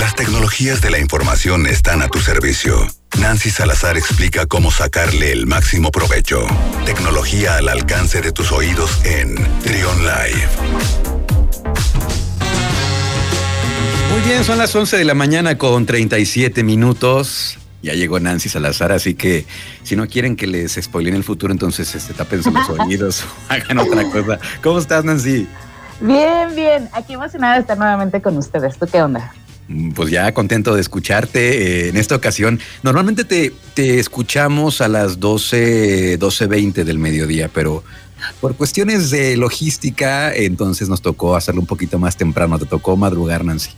Las tecnologías de la información están a tu servicio. Nancy Salazar explica cómo sacarle el máximo provecho. Tecnología al alcance de tus oídos en Trion Live. Muy bien, son las 11 de la mañana con 37 minutos. Ya llegó Nancy Salazar, así que si no quieren que les spoilen el futuro, entonces este, tapen los oídos o hagan otra cosa. ¿Cómo estás, Nancy? Bien, bien. Aquí emocionada de estar nuevamente con ustedes. ¿Tú qué onda? Pues ya contento de escucharte. Eh, en esta ocasión, normalmente te, te escuchamos a las 12, 12.20 del mediodía, pero por cuestiones de logística, entonces nos tocó hacerlo un poquito más temprano. Te tocó madrugar, Nancy.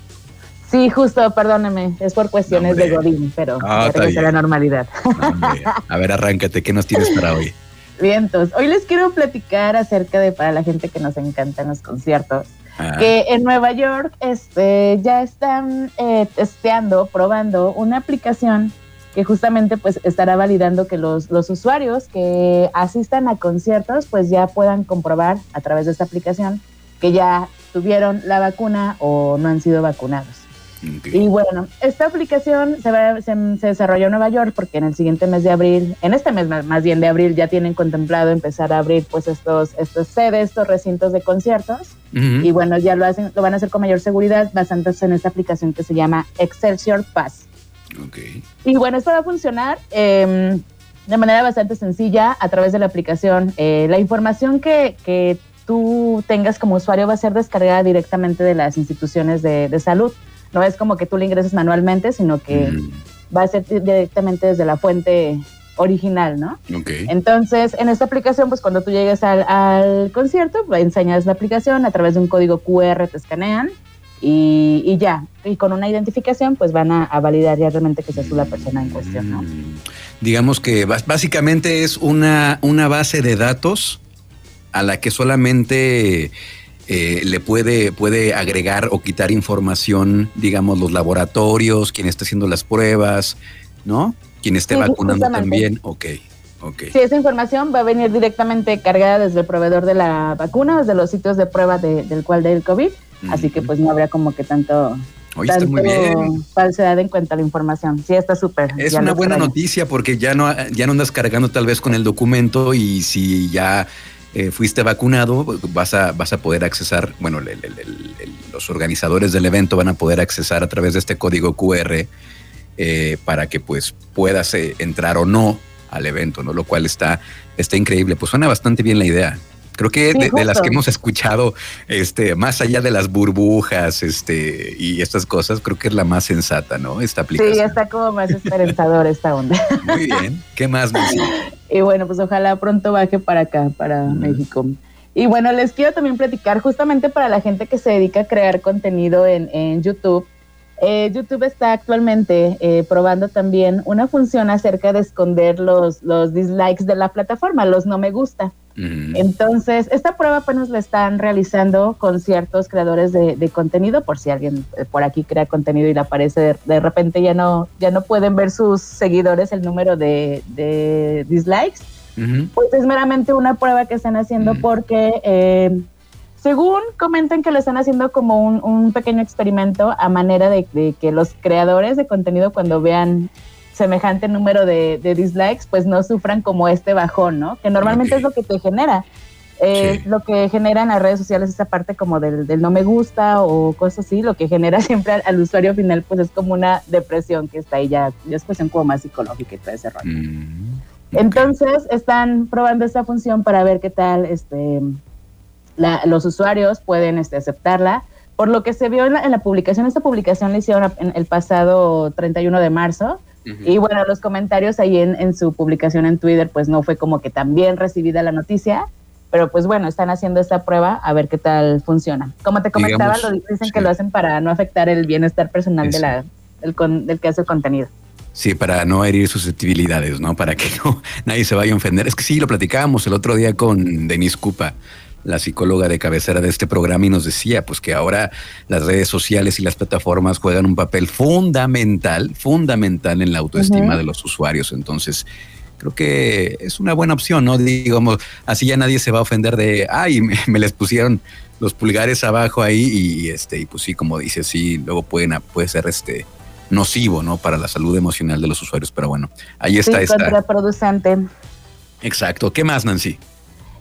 Sí, justo, perdóneme, es por cuestiones de Godín, pero ah, a la normalidad. a ver, arráncate, ¿qué nos tienes para hoy? Vientos. Hoy les quiero platicar acerca de, para la gente que nos encantan los conciertos, que en Nueva York este, ya están eh, testeando, probando una aplicación que justamente pues estará validando que los, los usuarios que asistan a conciertos pues ya puedan comprobar a través de esta aplicación que ya tuvieron la vacuna o no han sido vacunados. Y bueno, esta aplicación se, se, desarrolló en Nueva York porque en el siguiente mes de abril, en este mes más bien de abril, ya tienen contemplado empezar a abrir pues estos, estos sedes, estos recintos de conciertos. Y bueno, ya lo hacen, lo van a hacer con mayor seguridad basándose en esta aplicación que se llama Excelsior Pass. Y bueno, esto va a funcionar em, de manera bastante sencilla a través de la aplicación. Eh, la información que, que, tú tengas como usuario va a ser descargada directamente de las instituciones de, de salud. No es como que tú le ingreses manualmente, sino que mm. va a ser directamente desde la fuente original, ¿no? Okay. Entonces, en esta aplicación, pues cuando tú llegues al, concierto, pues, enseñas la aplicación, a través de un código QR te escanean y, ya. Y con una identificación, pues van a, validar ya realmente que seas tú la persona en cuestión, ¿no? Mm. Digamos que básicamente es una, una base de datos a la que solamente eh, le puede, puede agregar o quitar información, digamos, los laboratorios, quien esté haciendo las pruebas, ¿no? Quien esté vacunando también. Ok, ok. Sí, esa información va a venir directamente cargada desde el proveedor de la vacuna, desde los sitios de prueba del cual del COVID. Así que pues no habrá como que tanto Oye, está muy bien. falsedad en cuanto a la información. Sí, está súper. Es una buena noticia porque ya no, ya no andas cargando tal vez con el documento y si ya eh, fuiste vacunado, vas a, vas a poder accesar, bueno, los organizadores del evento van a poder accesar a través de este código QR eh, para que pues puedas eh, entrar o no al evento, ¿no? Lo cual está, está increíble. Pues suena bastante bien la idea. Creo que de, las que hemos escuchado, este, más allá de las burbujas, este, y estas cosas, creo que es la más sensata, ¿no? Esta aplicación. Sí, está como más esperanzadora esta onda. Muy bien. ¿Qué más, Y bueno, pues ojalá pronto baje para acá, para México. Y bueno, les quiero también platicar justamente para la gente que se dedica a crear contenido en, en YouTube. Eh, YouTube está actualmente eh, probando también una función acerca de esconder los, los dislikes de la plataforma, los no me gusta. Entonces, esta prueba apenas la están realizando con ciertos creadores de, contenido, por si alguien eh, por aquí crea contenido y le aparece de, repente ya no, ya no pueden ver sus seguidores el número de, dislikes. Pues es meramente una prueba que están haciendo porque eh, según comentan que lo están haciendo como un, pequeño experimento a manera de, que los creadores de contenido cuando vean semejante número de, dislikes, pues no sufran como este bajón, ¿no? Que normalmente es lo que te genera. Eh, Lo que genera en las redes sociales esa parte como del, no me gusta o cosas así, lo que genera siempre al, usuario final pues es como una depresión que está ahí ya, ya es cuestión como más psicológica y todo ese rollo. Mm, Entonces están probando esta función para ver qué tal este, los usuarios pueden este, aceptarla. Por lo que se vio en la, en la publicación, esta publicación la hicieron el pasado 31 de marzo, y bueno, los comentarios ahí en, su publicación en Twitter, pues no fue como que tan bien recibida la noticia, pero pues bueno, están haciendo esta prueba a ver qué tal funciona. Como te comentaba, lo dicen que lo hacen para no afectar el bienestar personal de la, del, que hace el contenido. Sí, para no herir susceptibilidades, ¿no? Para que no nadie se vaya a ofender. Es que sí, lo platicábamos el otro día con Denise Cupa la psicóloga de cabecera de este programa, y nos decía pues que ahora las redes sociales y las plataformas juegan un papel fundamental, fundamental en la autoestima de los usuarios. Entonces, creo que es una buena opción, ¿no? Digamos, así ya nadie se va a ofender de, ay, me, les pusieron los pulgares abajo ahí y este, y pues sí, como dice, sí, luego pueden, puede ser este nocivo, ¿no? Para la salud emocional de los usuarios, pero bueno, ahí está. Sí, contraproducente. Exacto. ¿Qué más, Nancy?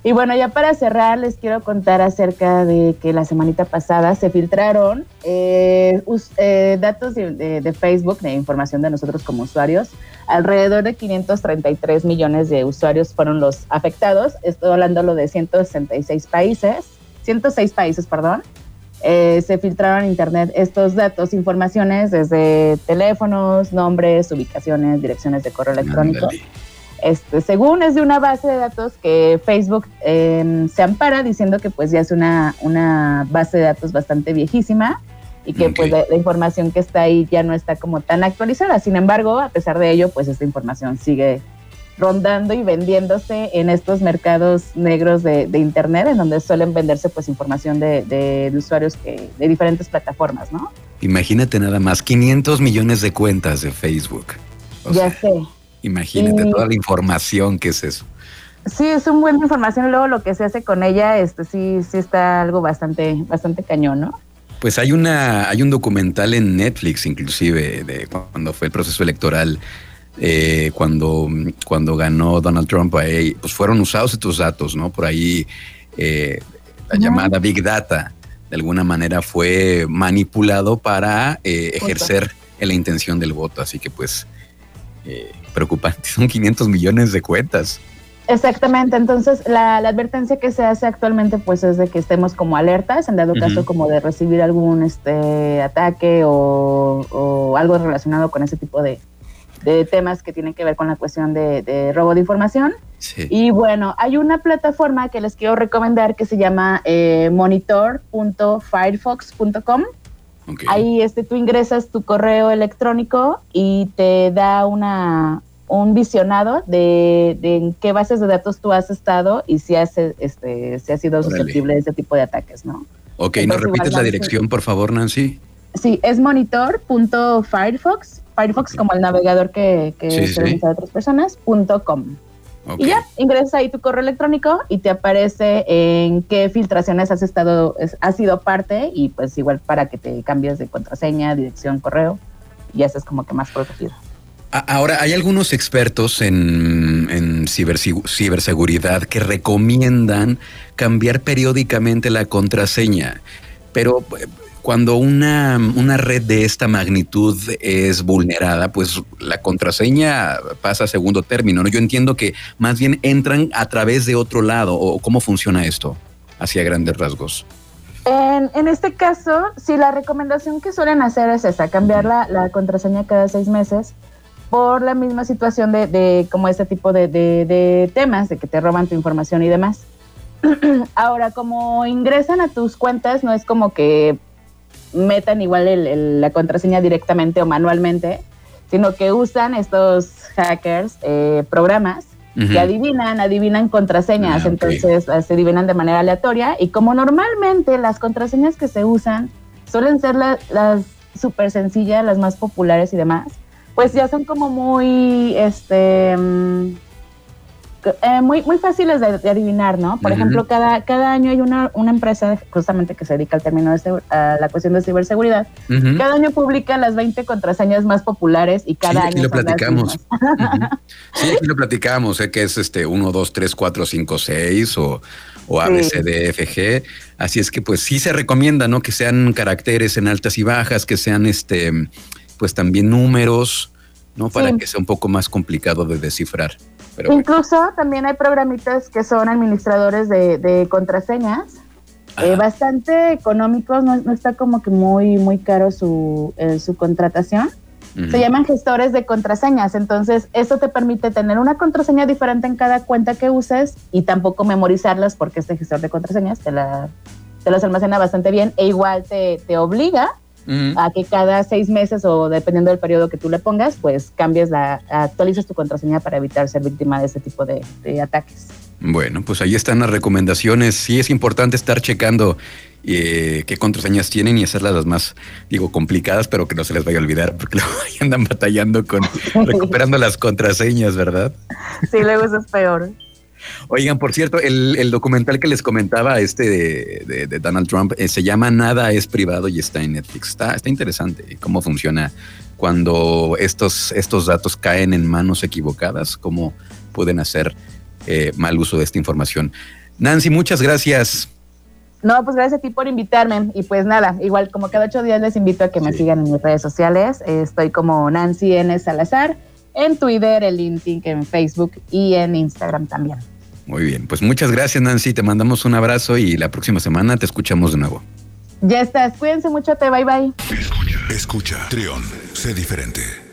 Y bueno, ya para cerrar, les quiero contar acerca de que la semanita pasada se filtraron eh, eh, datos de, Facebook, de información de nosotros como usuarios. Alrededor de 533 millones de usuarios fueron los afectados. Estoy hablando de 166 países, 106 países, perdón. Eh, se filtraron en Internet estos datos, informaciones desde teléfonos, nombres, ubicaciones, direcciones de correo electrónico. Este, según es de una base de datos que Facebook em, se ampara diciendo que pues ya es una, una base de datos bastante viejísima y que pues la, información que está ahí ya no está como tan actualizada. Sin embargo, a pesar de ello, pues esta información sigue rondando y vendiéndose en estos mercados negros de, Internet, en donde suelen venderse pues información de, de, usuarios que, de diferentes plataformas, ¿no? Imagínate nada más, 500 millones de cuentas de Facebook. ya sé. Imagínate toda la información que es eso. Sí, es un buena información. Luego lo que se hace con ella, este sí, sí está algo bastante, bastante cañón, ¿no? Pues hay una, hay un documental en Netflix, inclusive, de cuando fue el proceso electoral, eh, cuando, cuando ganó Donald Trump, ahí, pues fueron usados estos datos, ¿no? Por ahí eh, la llamada Big Data, de alguna manera fue manipulado para eh, ejercer la intención del voto. Así que pues eh, preocupante, son 500 millones de cuentas. Exactamente, entonces la, advertencia que se hace actualmente pues es de que estemos como alertas, en dado caso como de recibir algún este ataque o, algo relacionado con ese tipo de, temas que tienen que ver con la cuestión de, robo de información. Y bueno, hay una plataforma que les quiero recomendar que se llama eh, monitor.firefox.com. Ahí este, tú ingresas tu correo electrónico y te da una, un visionado de, en qué bases de datos tú has estado y si has, este, si has sido susceptible de ese tipo de ataques, ¿no? Ok, ¿nos repites la dirección, por favor, Nancy? Sí, es monitor.firefox, Firefox como el navegador que, que se a otras personas, punto .com. Y ya, ingresas ahí tu correo electrónico y te aparece en qué filtraciones has estado, has sido parte y pues igual para que te cambies de contraseña, dirección, correo y ya estás como que más protegido. Ahora, hay algunos expertos en, en ciberseguridad que recomiendan cambiar periódicamente la contraseña, pero cuando una, red de esta magnitud es vulnerada, pues la contraseña pasa a segundo término. ¿no? Yo entiendo que más bien entran a través de otro lado. ¿O cómo funciona esto hacia grandes rasgos? En, este caso, sí, la recomendación que suelen hacer es esa, cambiar la, contraseña cada seis meses por la misma situación de, como este tipo de, de temas, de que te roban tu información y demás. Ahora, como ingresan a tus cuentas, no es como que metan igual la contraseña directamente o manualmente, sino que usan estos hackers eh, programas que adivinan, adivinan contraseñas, ah, entonces eh, se adivinan de manera aleatoria y como normalmente las contraseñas que se usan suelen ser las súper sencillas, las más populares y demás, pues ya son como muy, este... Mm, eh, muy, muy fáciles de, adivinar, ¿no? Por ejemplo, cada, cada año hay una, una empresa justamente que se dedica al término de a la cuestión de ciberseguridad. Cada año publica las 20 contraseñas más populares y cada año. lo platicamos. Sí, aquí lo platicamos, sé que es este 1, 2, 3, 4, 5, 6 o, o ABCDFG. Así es que pues sí se recomienda, ¿no? Que sean caracteres en altas y bajas, que sean este, pues también números, ¿no? Para que sea un poco más complicado de descifrar. Incluso también hay programitas que son administradores de, contraseñas, eh, bastante económicos, no, está como que muy, muy caro su, eh, su contratación. Se llaman gestores de contraseñas, entonces eso te permite tener una contraseña diferente en cada cuenta que uses y tampoco memorizarlas porque este gestor de contraseñas te, la, te las almacena bastante bien e igual te, te obliga a que cada seis meses o dependiendo del periodo que tú le pongas, pues cambies la, actualices tu contraseña para evitar ser víctima de ese tipo de, ataques. Bueno, pues ahí están las recomendaciones. Sí es importante estar checando eh, qué contraseñas tienen y hacerlas las más, digo, complicadas, pero que no se les vaya a olvidar, porque luego andan batallando con recuperando las contraseñas, ¿verdad? Sí, luego eso es peor. Oigan, por cierto, el, documental que les comentaba, este de, Donald Trump, eh, se llama Nada es privado y está en Netflix. Está, está interesante cómo funciona cuando estos, estos datos caen en manos equivocadas, cómo pueden hacer eh, mal uso de esta información. Nancy, muchas gracias. No, pues gracias a ti por invitarme. Y pues nada, igual como cada ocho días les invito a que me sigan en mis redes sociales. Estoy como Nancy N. Salazar en Twitter, en LinkedIn, en Facebook y en Instagram también. Muy bien, pues muchas gracias Nancy, te mandamos un abrazo y la próxima semana te escuchamos de nuevo. Ya estás, cuídense mucho, te bye bye. Escucha, escucha, Trión, sé diferente.